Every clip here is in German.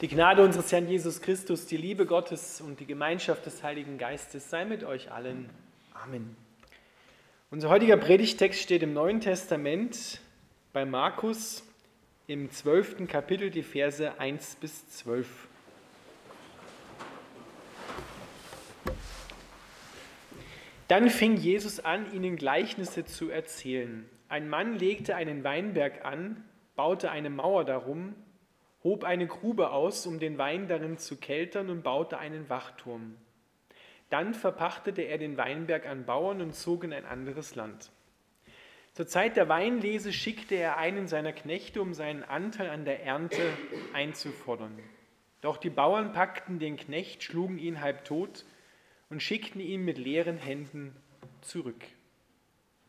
Die Gnade unseres Herrn Jesus Christus, die Liebe Gottes und die Gemeinschaft des Heiligen Geistes sei mit euch allen. Amen. Unser heutiger Predigtext steht im Neuen Testament bei Markus im zwölften Kapitel, die Verse 1 bis 12. Dann fing Jesus an, ihnen Gleichnisse zu erzählen. Ein Mann legte einen Weinberg an, baute eine Mauer darum, hob eine Grube aus, um den Wein darin zu keltern und baute einen Wachturm. Dann verpachtete er den Weinberg an Bauern und zog in ein anderes Land. Zur Zeit der Weinlese schickte er einen seiner Knechte, um seinen Anteil an der Ernte einzufordern. Doch die Bauern packten den Knecht, schlugen ihn halb tot und schickten ihn mit leeren Händen zurück.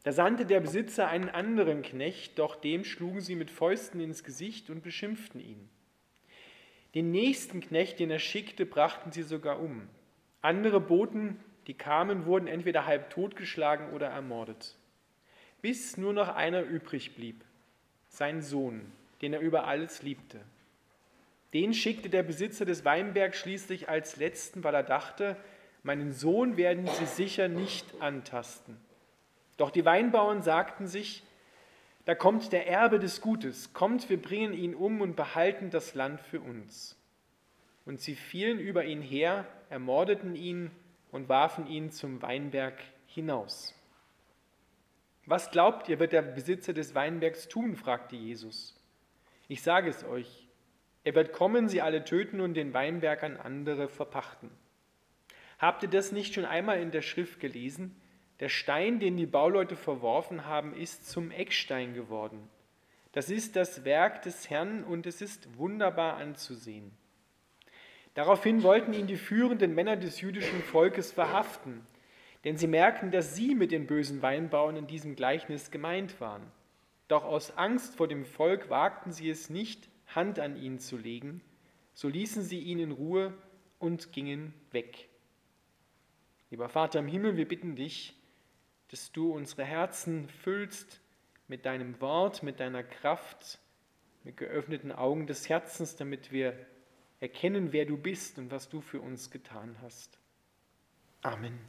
Da sandte der Besitzer einen anderen Knecht, doch dem schlugen sie mit Fäusten ins Gesicht und beschimpften ihn. Den nächsten Knecht, den er schickte, brachten sie sogar um. Andere Boten, die kamen, wurden entweder halb totgeschlagen oder ermordet. Bis nur noch einer übrig blieb, sein Sohn, den er über alles liebte. Den schickte der Besitzer des Weinbergs schließlich als letzten, weil er dachte, meinen Sohn werden sie sicher nicht antasten. Doch die Weinbauern sagten sich, da kommt der Erbe des Gutes, kommt, wir bringen ihn um und behalten das Land für uns. Und sie fielen über ihn her, ermordeten ihn und warfen ihn zum Weinberg hinaus. Was glaubt ihr, wird der Besitzer des Weinbergs tun? fragte Jesus. Ich sage es euch, er wird kommen, sie alle töten und den Weinberg an andere verpachten. Habt ihr das nicht schon einmal in der Schrift gelesen? Der Stein, den die Bauleute verworfen haben, ist zum Eckstein geworden. Das ist das Werk des Herrn und es ist wunderbar anzusehen. Daraufhin wollten ihn die führenden Männer des jüdischen Volkes verhaften, denn sie merkten, dass sie mit den bösen Weinbauern in diesem Gleichnis gemeint waren. Doch aus Angst vor dem Volk wagten sie es nicht, Hand an ihn zu legen, so ließen sie ihn in Ruhe und gingen weg. Lieber Vater im Himmel, wir bitten dich, dass du unsere Herzen füllst mit deinem Wort, mit deiner Kraft, mit geöffneten Augen des Herzens, damit wir erkennen, wer du bist und was du für uns getan hast. Amen.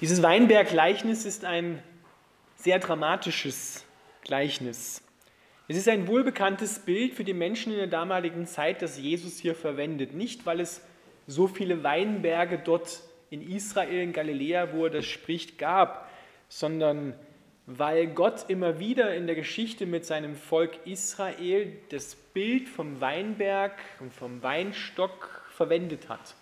Dieses Weinberg-Gleichnis ist ein sehr dramatisches Gleichnis. Es ist ein wohlbekanntes Bild für die Menschen in der damaligen Zeit, das Jesus hier verwendet. Nicht, weil es so viele Weinberge dort in Israel, in Galiläa, wo er das spricht, gab, sondern weil Gott immer wieder in der Geschichte mit seinem Volk Israel das Bild vom Weinberg und vom Weinstock verwendet hat.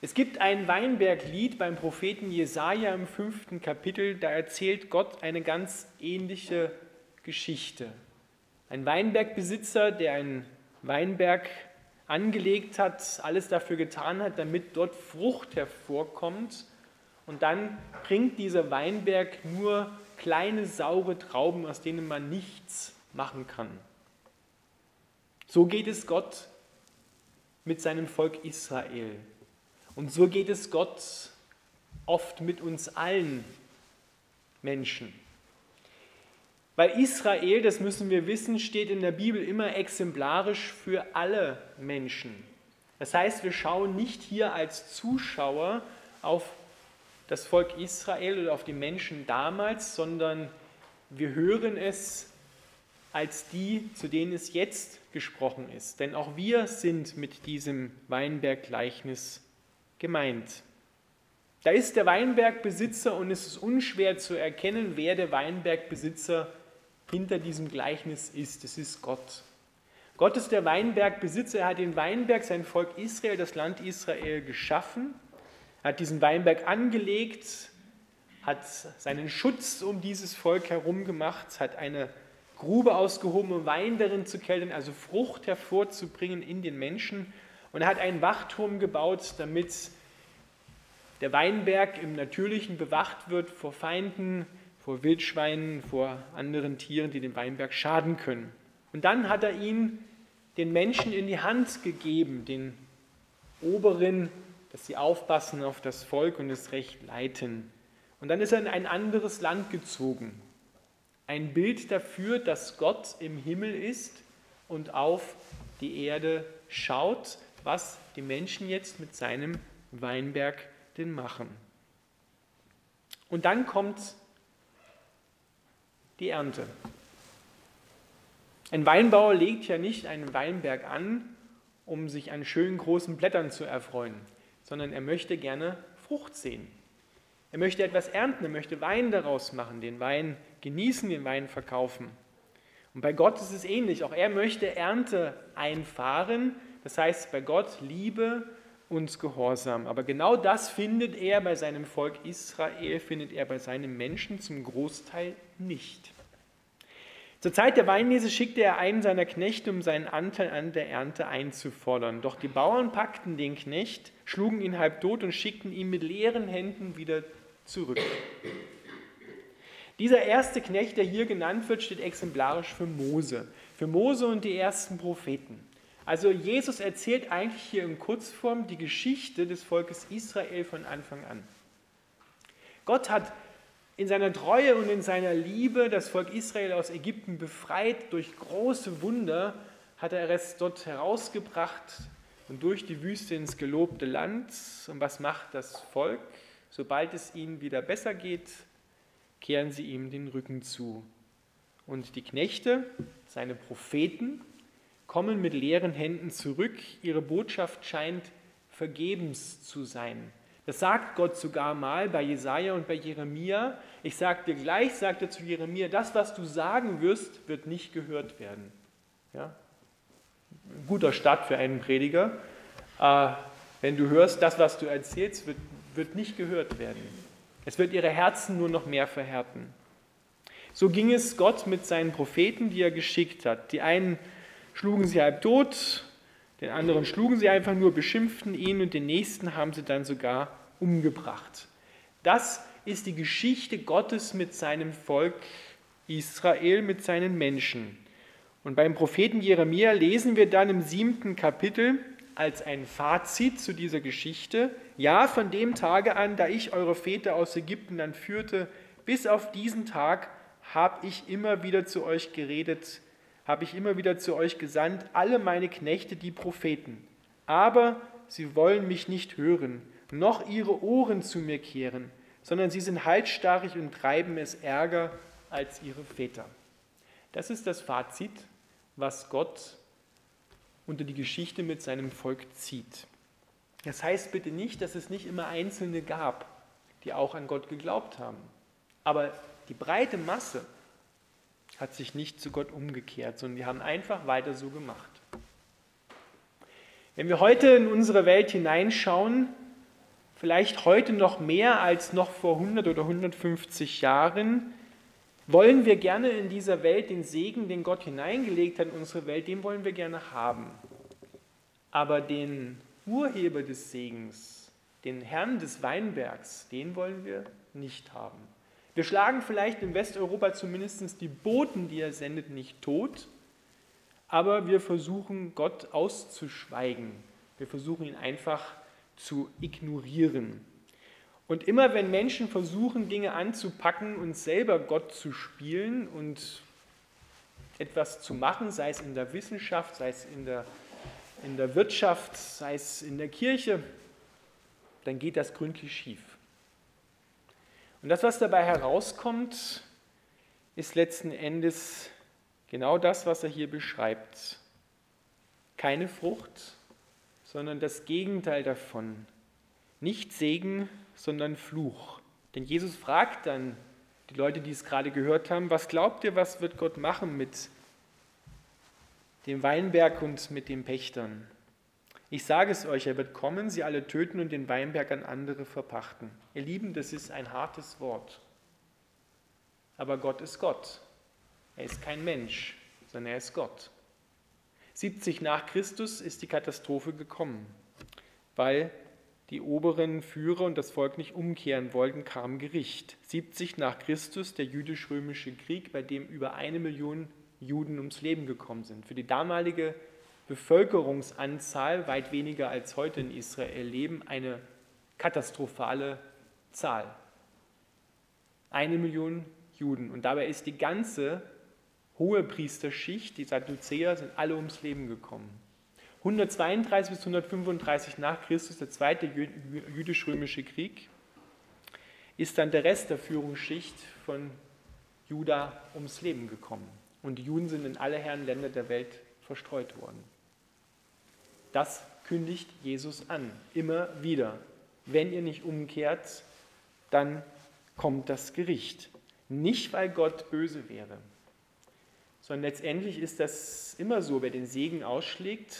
Es gibt ein Weinberglied beim Propheten Jesaja im fünften Kapitel, da erzählt Gott eine ganz ähnliche Geschichte. Ein Weinbergbesitzer, der einen Weinberg angelegt hat, alles dafür getan hat, damit dort Frucht hervorkommt. Und dann bringt dieser Weinberg nur kleine saure Trauben, aus denen man nichts machen kann. So geht es Gott mit seinem Volk Israel. Und so geht es Gott oft mit uns allen Menschen. Weil Israel, das müssen wir wissen, steht in der Bibel immer exemplarisch für alle Menschen. Das heißt, wir schauen nicht hier als Zuschauer auf das Volk Israel oder auf die Menschen damals, sondern wir hören es als die, zu denen es jetzt gesprochen ist. Denn auch wir sind mit diesem Weinberggleichnis gemeint. Da ist der Weinbergbesitzer und es ist unschwer zu erkennen, wer der Weinbergbesitzer ist hinter diesem Gleichnis ist. Es ist Gott. Gott ist der Weinbergbesitzer. Er hat den Weinberg, sein Volk Israel, das Land Israel geschaffen. Er hat diesen Weinberg angelegt, hat seinen Schutz um dieses Volk herum gemacht, hat eine Grube ausgehoben, um Wein darin zu keltern, also Frucht hervorzubringen in den Menschen. Und er hat einen Wachturm gebaut, damit der Weinberg im Natürlichen bewacht wird vor Feinden, vor Wildschweinen, vor anderen Tieren, die dem Weinberg schaden können. Und dann hat er ihn den Menschen in die Hand gegeben, den Oberen dass sie aufpassen auf das Volk und es recht leiten. Und dann ist er in ein anderes Land gezogen. Ein Bild dafür, dass Gott im Himmel ist und auf die Erde schaut, was die Menschen jetzt mit seinem Weinberg denn machen. Und dann kommt die Ernte. Ein Weinbauer legt ja nicht einen Weinberg an, um sich an schönen großen Blättern zu erfreuen, sondern er möchte gerne Frucht sehen. Er möchte etwas ernten, er möchte Wein daraus machen, den Wein genießen, den Wein verkaufen. Und bei Gott ist es ähnlich. Auch er möchte Ernte einfahren, das heißt bei Gott Liebe und Gehorsam. Aber genau das findet er bei seinem Volk Israel, findet er bei seinen Menschen zum Großteil nicht. Zur Zeit der Weinlese schickte er einen seiner Knechte, um seinen Anteil an der Ernte einzufordern. Doch die Bauern packten den Knecht, schlugen ihn halb tot und schickten ihn mit leeren Händen wieder zurück. Dieser erste Knecht, der hier genannt wird, steht exemplarisch für Mose, für Mose und die ersten Propheten. Also Jesus erzählt eigentlich hier in Kurzform die Geschichte des Volkes Israel von Anfang an. Gott hat in seiner Treue und in seiner Liebe das Volk Israel aus Ägypten befreit. Durch große Wunder hat er es dort herausgebracht und durch die Wüste ins gelobte Land. Und was macht das Volk? Sobald es ihnen wieder besser geht, kehren sie ihm den Rücken zu. Und die Knechte, seine Propheten, kommen mit leeren Händen zurück. Ihre Botschaft scheint vergebens zu sein. Das sagt Gott sogar mal bei Jesaja und bei Jeremia. Ich sage dir gleich, sagt er zu Jeremia, das, was du sagen wirst, wird nicht gehört werden. Ja? Ein guter Start für einen Prediger. Äh, wenn du hörst, das, was du erzählst, wird, wird nicht gehört werden. Es wird ihre Herzen nur noch mehr verhärten. So ging es Gott mit seinen Propheten, die er geschickt hat. Die einen schlugen sie halb tot, den anderen schlugen sie einfach nur, beschimpften ihn und den nächsten haben sie dann sogar umgebracht. Das ist die Geschichte Gottes mit seinem Volk Israel, mit seinen Menschen. Und beim Propheten Jeremia lesen wir dann im siebten Kapitel als ein Fazit zu dieser Geschichte, ja, von dem Tage an, da ich eure Väter aus Ägypten dann führte, bis auf diesen Tag habe ich immer wieder zu euch geredet, habe ich immer wieder zu euch gesandt, alle meine Knechte, die Propheten. Aber sie wollen mich nicht hören, noch ihre Ohren zu mir kehren, sondern sie sind halsstarrig und treiben es ärger als ihre Väter. Das ist das Fazit, was Gott unter die Geschichte mit seinem Volk zieht. Das heißt bitte nicht, dass es nicht immer Einzelne gab, die auch an Gott geglaubt haben. Aber die breite Masse hat sich nicht zu Gott umgekehrt, sondern die haben einfach weiter so gemacht. Wenn wir heute in unsere Welt hineinschauen, vielleicht heute noch mehr als noch vor 100 oder 150 Jahren, wollen wir gerne in dieser Welt den Segen, den Gott hineingelegt hat in unsere Welt, den wollen wir gerne haben. Aber den Urheber des Segens, den Herrn des Weinbergs, den wollen wir nicht haben. Wir schlagen vielleicht in Westeuropa zumindest die Boten, die er sendet, nicht tot, aber wir versuchen Gott auszuschweigen. Wir versuchen ihn einfach zu ignorieren. Und immer wenn Menschen versuchen, Dinge anzupacken und selber Gott zu spielen und etwas zu machen, sei es in der Wissenschaft, sei es in der, in der Wirtschaft, sei es in der Kirche, dann geht das gründlich schief. Und das, was dabei herauskommt, ist letzten Endes genau das, was er hier beschreibt. Keine Frucht, sondern das Gegenteil davon. Nicht Segen, sondern Fluch. Denn Jesus fragt dann die Leute, die es gerade gehört haben, was glaubt ihr, was wird Gott machen mit dem Weinberg und mit den Pächtern? Ich sage es euch, er wird kommen, sie alle töten und den Weinberg an andere verpachten. Ihr Lieben, das ist ein hartes Wort. Aber Gott ist Gott. Er ist kein Mensch, sondern er ist Gott. 70 nach Christus ist die Katastrophe gekommen, weil die oberen Führer und das Volk nicht umkehren wollten, kam Gericht. 70 nach Christus der jüdisch-römische Krieg, bei dem über eine Million Juden ums Leben gekommen sind. Für die damalige Bevölkerungsanzahl, weit weniger als heute in Israel leben, eine katastrophale Zahl. Eine Million Juden. Und dabei ist die ganze hohe Priesterschicht, die Sadduzäer, sind alle ums Leben gekommen. 132 bis 135 nach Christus, der zweite jüdisch-römische Krieg, ist dann der Rest der Führungsschicht von Juda ums Leben gekommen. Und die Juden sind in alle Herrenländer der Welt verstreut worden. Das kündigt Jesus an, immer wieder. Wenn ihr nicht umkehrt, dann kommt das Gericht. Nicht, weil Gott böse wäre, sondern letztendlich ist das immer so, wer den Segen ausschlägt,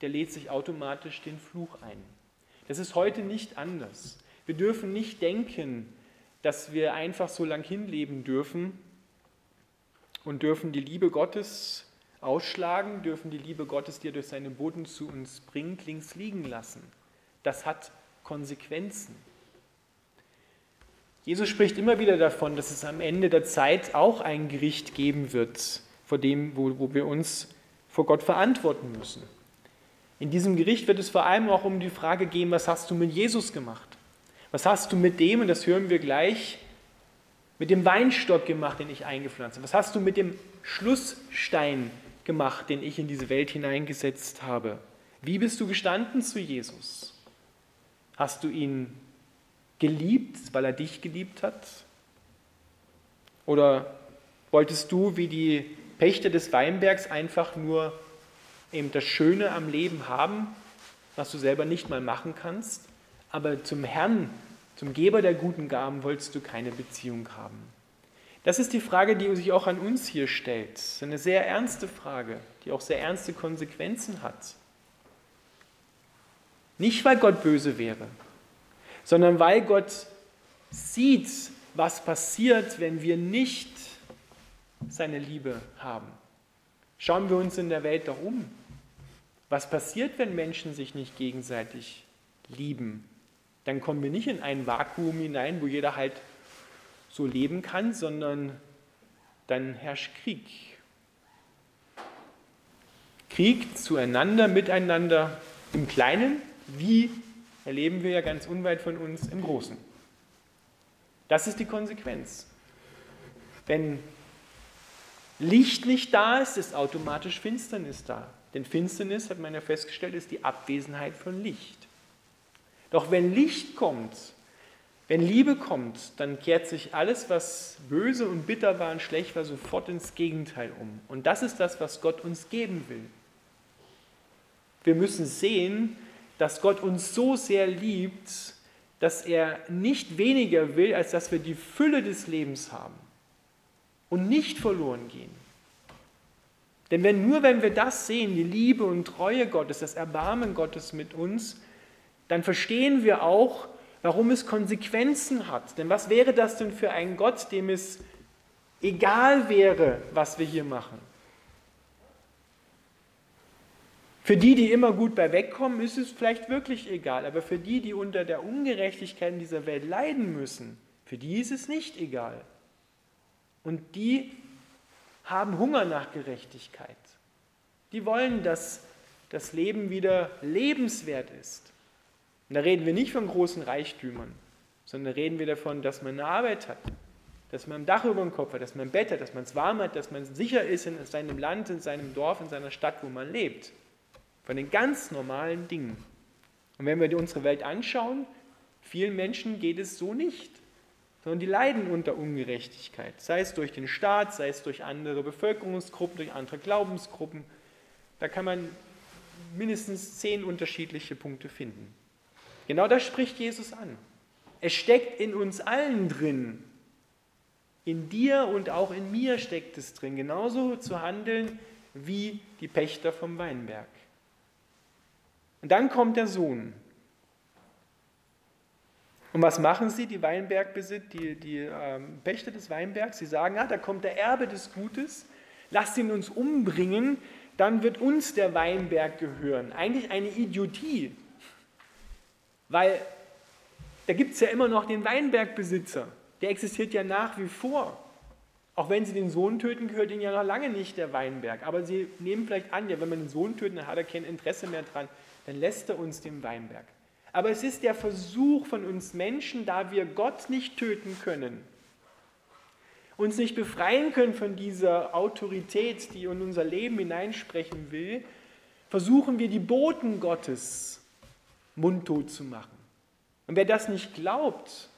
der lädt sich automatisch den Fluch ein. Das ist heute nicht anders. Wir dürfen nicht denken, dass wir einfach so lang hinleben dürfen und dürfen die Liebe Gottes ausschlagen, dürfen die Liebe Gottes, die er durch seinen Boden zu uns bringt, links liegen lassen. Das hat Konsequenzen. Jesus spricht immer wieder davon, dass es am Ende der Zeit auch ein Gericht geben wird, vor dem, wo, wo wir uns vor Gott verantworten müssen. In diesem Gericht wird es vor allem auch um die Frage gehen, was hast du mit Jesus gemacht? Was hast du mit dem, und das hören wir gleich, mit dem Weinstock gemacht, den ich eingepflanzt habe? Was hast du mit dem Schlussstein gemacht, den ich in diese Welt hineingesetzt habe? Wie bist du gestanden zu Jesus? Hast du ihn geliebt, weil er dich geliebt hat? Oder wolltest du wie die Pächter des Weinbergs einfach nur eben das Schöne am Leben haben, was du selber nicht mal machen kannst, aber zum Herrn, zum Geber der guten Gaben wolltest du keine Beziehung haben. Das ist die Frage, die sich auch an uns hier stellt. Eine sehr ernste Frage, die auch sehr ernste Konsequenzen hat. Nicht, weil Gott böse wäre, sondern weil Gott sieht, was passiert, wenn wir nicht seine Liebe haben. Schauen wir uns in der Welt doch um. Was passiert, wenn Menschen sich nicht gegenseitig lieben? Dann kommen wir nicht in ein Vakuum hinein, wo jeder halt so leben kann, sondern dann herrscht Krieg. Krieg zueinander, miteinander, im Kleinen, wie erleben wir ja ganz unweit von uns im Großen. Das ist die Konsequenz. Wenn Licht nicht da ist, ist automatisch Finsternis da. Denn Finsternis, hat man ja festgestellt, ist die Abwesenheit von Licht. Doch wenn Licht kommt, wenn Liebe kommt, dann kehrt sich alles, was böse und bitter war und schlecht war, sofort ins Gegenteil um. Und das ist das, was Gott uns geben will. Wir müssen sehen, dass Gott uns so sehr liebt, dass er nicht weniger will, als dass wir die Fülle des Lebens haben und nicht verloren gehen. Denn wenn nur wenn wir das sehen, die Liebe und Treue Gottes, das Erbarmen Gottes mit uns, dann verstehen wir auch, warum es Konsequenzen hat. Denn was wäre das denn für ein Gott, dem es egal wäre, was wir hier machen? Für die, die immer gut bei wegkommen, ist es vielleicht wirklich egal. Aber für die, die unter der Ungerechtigkeit in dieser Welt leiden müssen, für die ist es nicht egal. Und die haben Hunger nach Gerechtigkeit. Die wollen, dass das Leben wieder lebenswert ist. Und da reden wir nicht von großen Reichtümern, sondern reden wir davon, dass man eine Arbeit hat, dass man ein Dach über dem Kopf hat, dass man ein Bett hat, dass man es warm hat, dass man sicher ist in seinem Land, in seinem Dorf, in seiner Stadt, wo man lebt. Von den ganz normalen Dingen. Und wenn wir unsere Welt anschauen, vielen Menschen geht es so nicht sondern die leiden unter Ungerechtigkeit, sei es durch den Staat, sei es durch andere Bevölkerungsgruppen, durch andere Glaubensgruppen. Da kann man mindestens zehn unterschiedliche Punkte finden. Genau das spricht Jesus an. Es steckt in uns allen drin. In dir und auch in mir steckt es drin, genauso zu handeln wie die Pächter vom Weinberg. Und dann kommt der Sohn. Und was machen sie, die Weinbergbesitzer, die, die ähm, Pächter des Weinbergs? Sie sagen, ah, da kommt der Erbe des Gutes, lasst ihn uns umbringen, dann wird uns der Weinberg gehören. Eigentlich eine Idiotie, weil da gibt es ja immer noch den Weinbergbesitzer, der existiert ja nach wie vor. Auch wenn sie den Sohn töten, gehört ihnen ja noch lange nicht der Weinberg. Aber sie nehmen vielleicht an, ja, wenn man den Sohn tötet, dann hat er kein Interesse mehr dran, dann lässt er uns den Weinberg. Aber es ist der Versuch von uns Menschen, da wir Gott nicht töten können, uns nicht befreien können von dieser Autorität, die in unser Leben hineinsprechen will, versuchen wir die Boten Gottes mundtot zu machen. Und wer das nicht glaubt,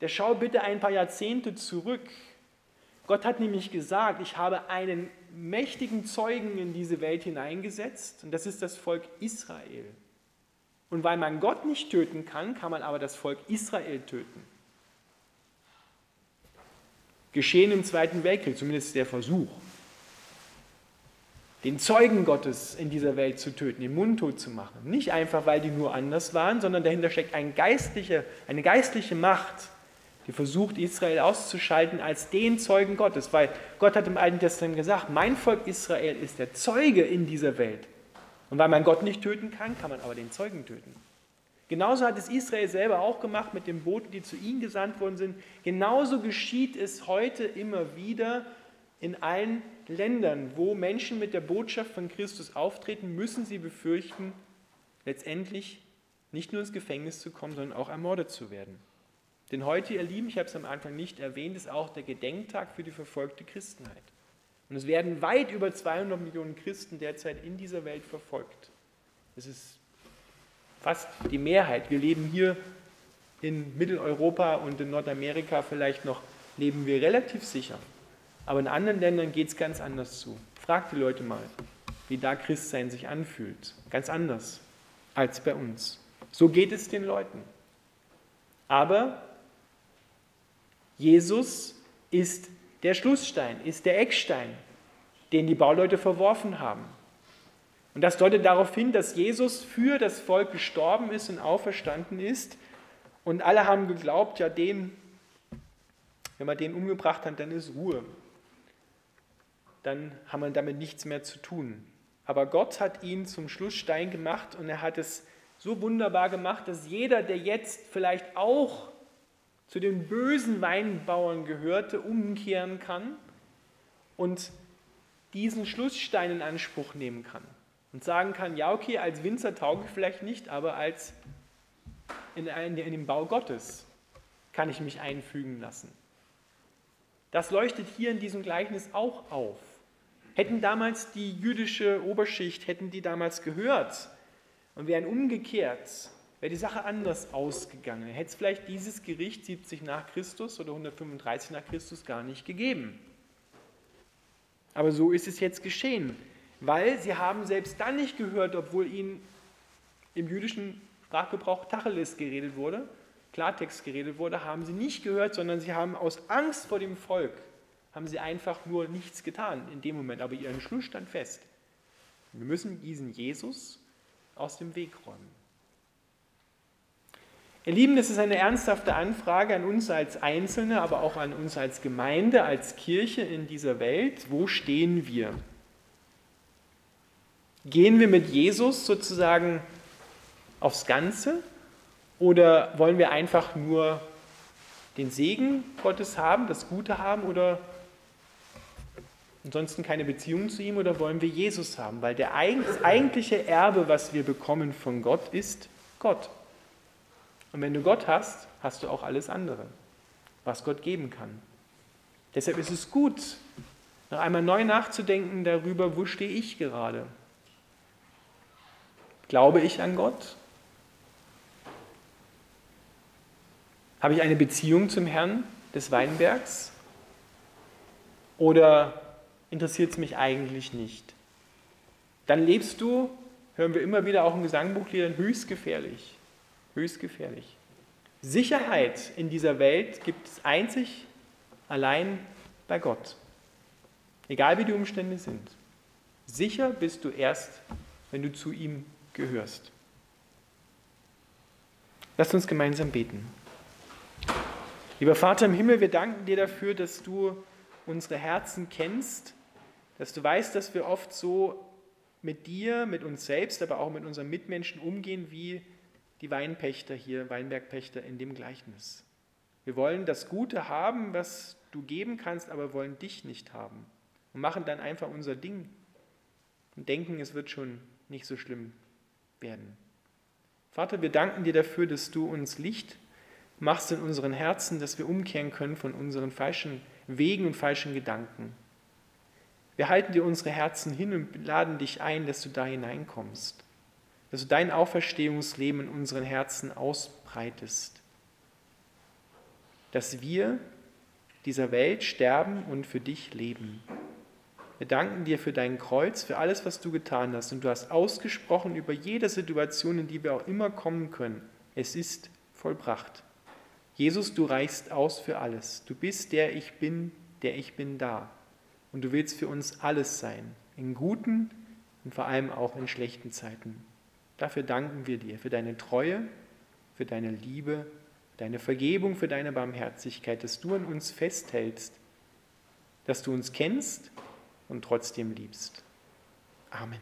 der schau bitte ein paar Jahrzehnte zurück. Gott hat nämlich gesagt, ich habe einen mächtigen Zeugen in diese Welt hineingesetzt und das ist das Volk Israel. Und weil man Gott nicht töten kann, kann man aber das Volk Israel töten. Geschehen im Zweiten Weltkrieg, zumindest der Versuch, den Zeugen Gottes in dieser Welt zu töten, den mundtot zu machen. Nicht einfach, weil die nur anders waren, sondern dahinter steckt eine geistliche, eine geistliche Macht, die versucht, Israel auszuschalten als den Zeugen Gottes. Weil Gott hat im Alten Testament gesagt, mein Volk Israel ist der Zeuge in dieser Welt. Und weil man Gott nicht töten kann, kann man aber den Zeugen töten. Genauso hat es Israel selber auch gemacht mit den Boten, die zu ihnen gesandt worden sind. Genauso geschieht es heute immer wieder in allen Ländern, wo Menschen mit der Botschaft von Christus auftreten, müssen sie befürchten, letztendlich nicht nur ins Gefängnis zu kommen, sondern auch ermordet zu werden. Denn heute, ihr Lieben, ich habe es am Anfang nicht erwähnt, ist auch der Gedenktag für die verfolgte Christenheit. Und es werden weit über 200 Millionen Christen derzeit in dieser Welt verfolgt. Das ist fast die Mehrheit. Wir leben hier in Mitteleuropa und in Nordamerika vielleicht noch, leben wir relativ sicher. Aber in anderen Ländern geht es ganz anders zu. Fragt die Leute mal, wie da Christsein sich anfühlt. Ganz anders als bei uns. So geht es den Leuten. Aber Jesus ist der Schlussstein, ist der Eckstein, den die Bauleute verworfen haben. Und das deutet darauf hin, dass Jesus für das Volk gestorben ist und auferstanden ist. Und alle haben geglaubt, ja, den, wenn man den umgebracht hat, dann ist Ruhe. Dann haben wir damit nichts mehr zu tun. Aber Gott hat ihn zum Schlussstein gemacht und er hat es so wunderbar gemacht, dass jeder, der jetzt vielleicht auch zu den bösen Weinbauern gehörte, umkehren kann und diesen Schlussstein in Anspruch nehmen kann und sagen kann, ja okay, als Winzer tauge ich vielleicht nicht, aber als in, in, in den Bau Gottes kann ich mich einfügen lassen. Das leuchtet hier in diesem Gleichnis auch auf. Hätten damals die jüdische Oberschicht, hätten die damals gehört und wären umgekehrt, wäre die Sache anders ausgegangen. Hätte es vielleicht dieses Gericht 70 nach Christus oder 135 nach Christus gar nicht gegeben. Aber so ist es jetzt geschehen, weil sie haben selbst dann nicht gehört, obwohl ihnen im jüdischen Sprachgebrauch Tacheles geredet wurde, Klartext geredet wurde, haben sie nicht gehört, sondern sie haben aus Angst vor dem Volk, haben sie einfach nur nichts getan in dem Moment, aber ihren Schluss stand fest. Wir müssen diesen Jesus aus dem Weg räumen. Ihr Lieben, das ist eine ernsthafte Anfrage an uns als Einzelne, aber auch an uns als Gemeinde, als Kirche in dieser Welt. Wo stehen wir? Gehen wir mit Jesus sozusagen aufs Ganze oder wollen wir einfach nur den Segen Gottes haben, das Gute haben oder ansonsten keine Beziehung zu ihm oder wollen wir Jesus haben? Weil der eigentliche Erbe, was wir bekommen von Gott, ist Gott. Und wenn du Gott hast, hast du auch alles andere, was Gott geben kann. Deshalb ist es gut, noch einmal neu nachzudenken darüber, wo stehe ich gerade? Glaube ich an Gott? Habe ich eine Beziehung zum Herrn des Weinbergs? Oder interessiert es mich eigentlich nicht? Dann lebst du, hören wir immer wieder auch in Gesangbuchliedern, höchst gefährlich höchst gefährlich. Sicherheit in dieser Welt gibt es einzig allein bei Gott. Egal wie die Umstände sind. Sicher bist du erst, wenn du zu ihm gehörst. Lasst uns gemeinsam beten. Lieber Vater im Himmel, wir danken dir dafür, dass du unsere Herzen kennst, dass du weißt, dass wir oft so mit dir, mit uns selbst, aber auch mit unseren Mitmenschen umgehen, wie die Weinpächter hier, Weinbergpächter in dem Gleichnis. Wir wollen das Gute haben, was du geben kannst, aber wollen dich nicht haben. Und machen dann einfach unser Ding und denken, es wird schon nicht so schlimm werden. Vater, wir danken dir dafür, dass du uns Licht machst in unseren Herzen, dass wir umkehren können von unseren falschen Wegen und falschen Gedanken. Wir halten dir unsere Herzen hin und laden dich ein, dass du da hineinkommst, dass du dein Auferstehungsleben in unseren Herzen ausbreitest, dass wir dieser Welt sterben und für dich leben. Wir danken dir für dein Kreuz, für alles, was du getan hast. Und du hast ausgesprochen über jede Situation, in die wir auch immer kommen können. Es ist vollbracht. Jesus, du reichst aus für alles. Du bist der Ich bin, der Ich bin da. Und du willst für uns alles sein, in guten und vor allem auch in schlechten Zeiten. Dafür danken wir dir, für deine Treue, für deine Liebe, deine Vergebung, für deine Barmherzigkeit, dass du an uns festhältst, dass du uns kennst und trotzdem liebst. Amen.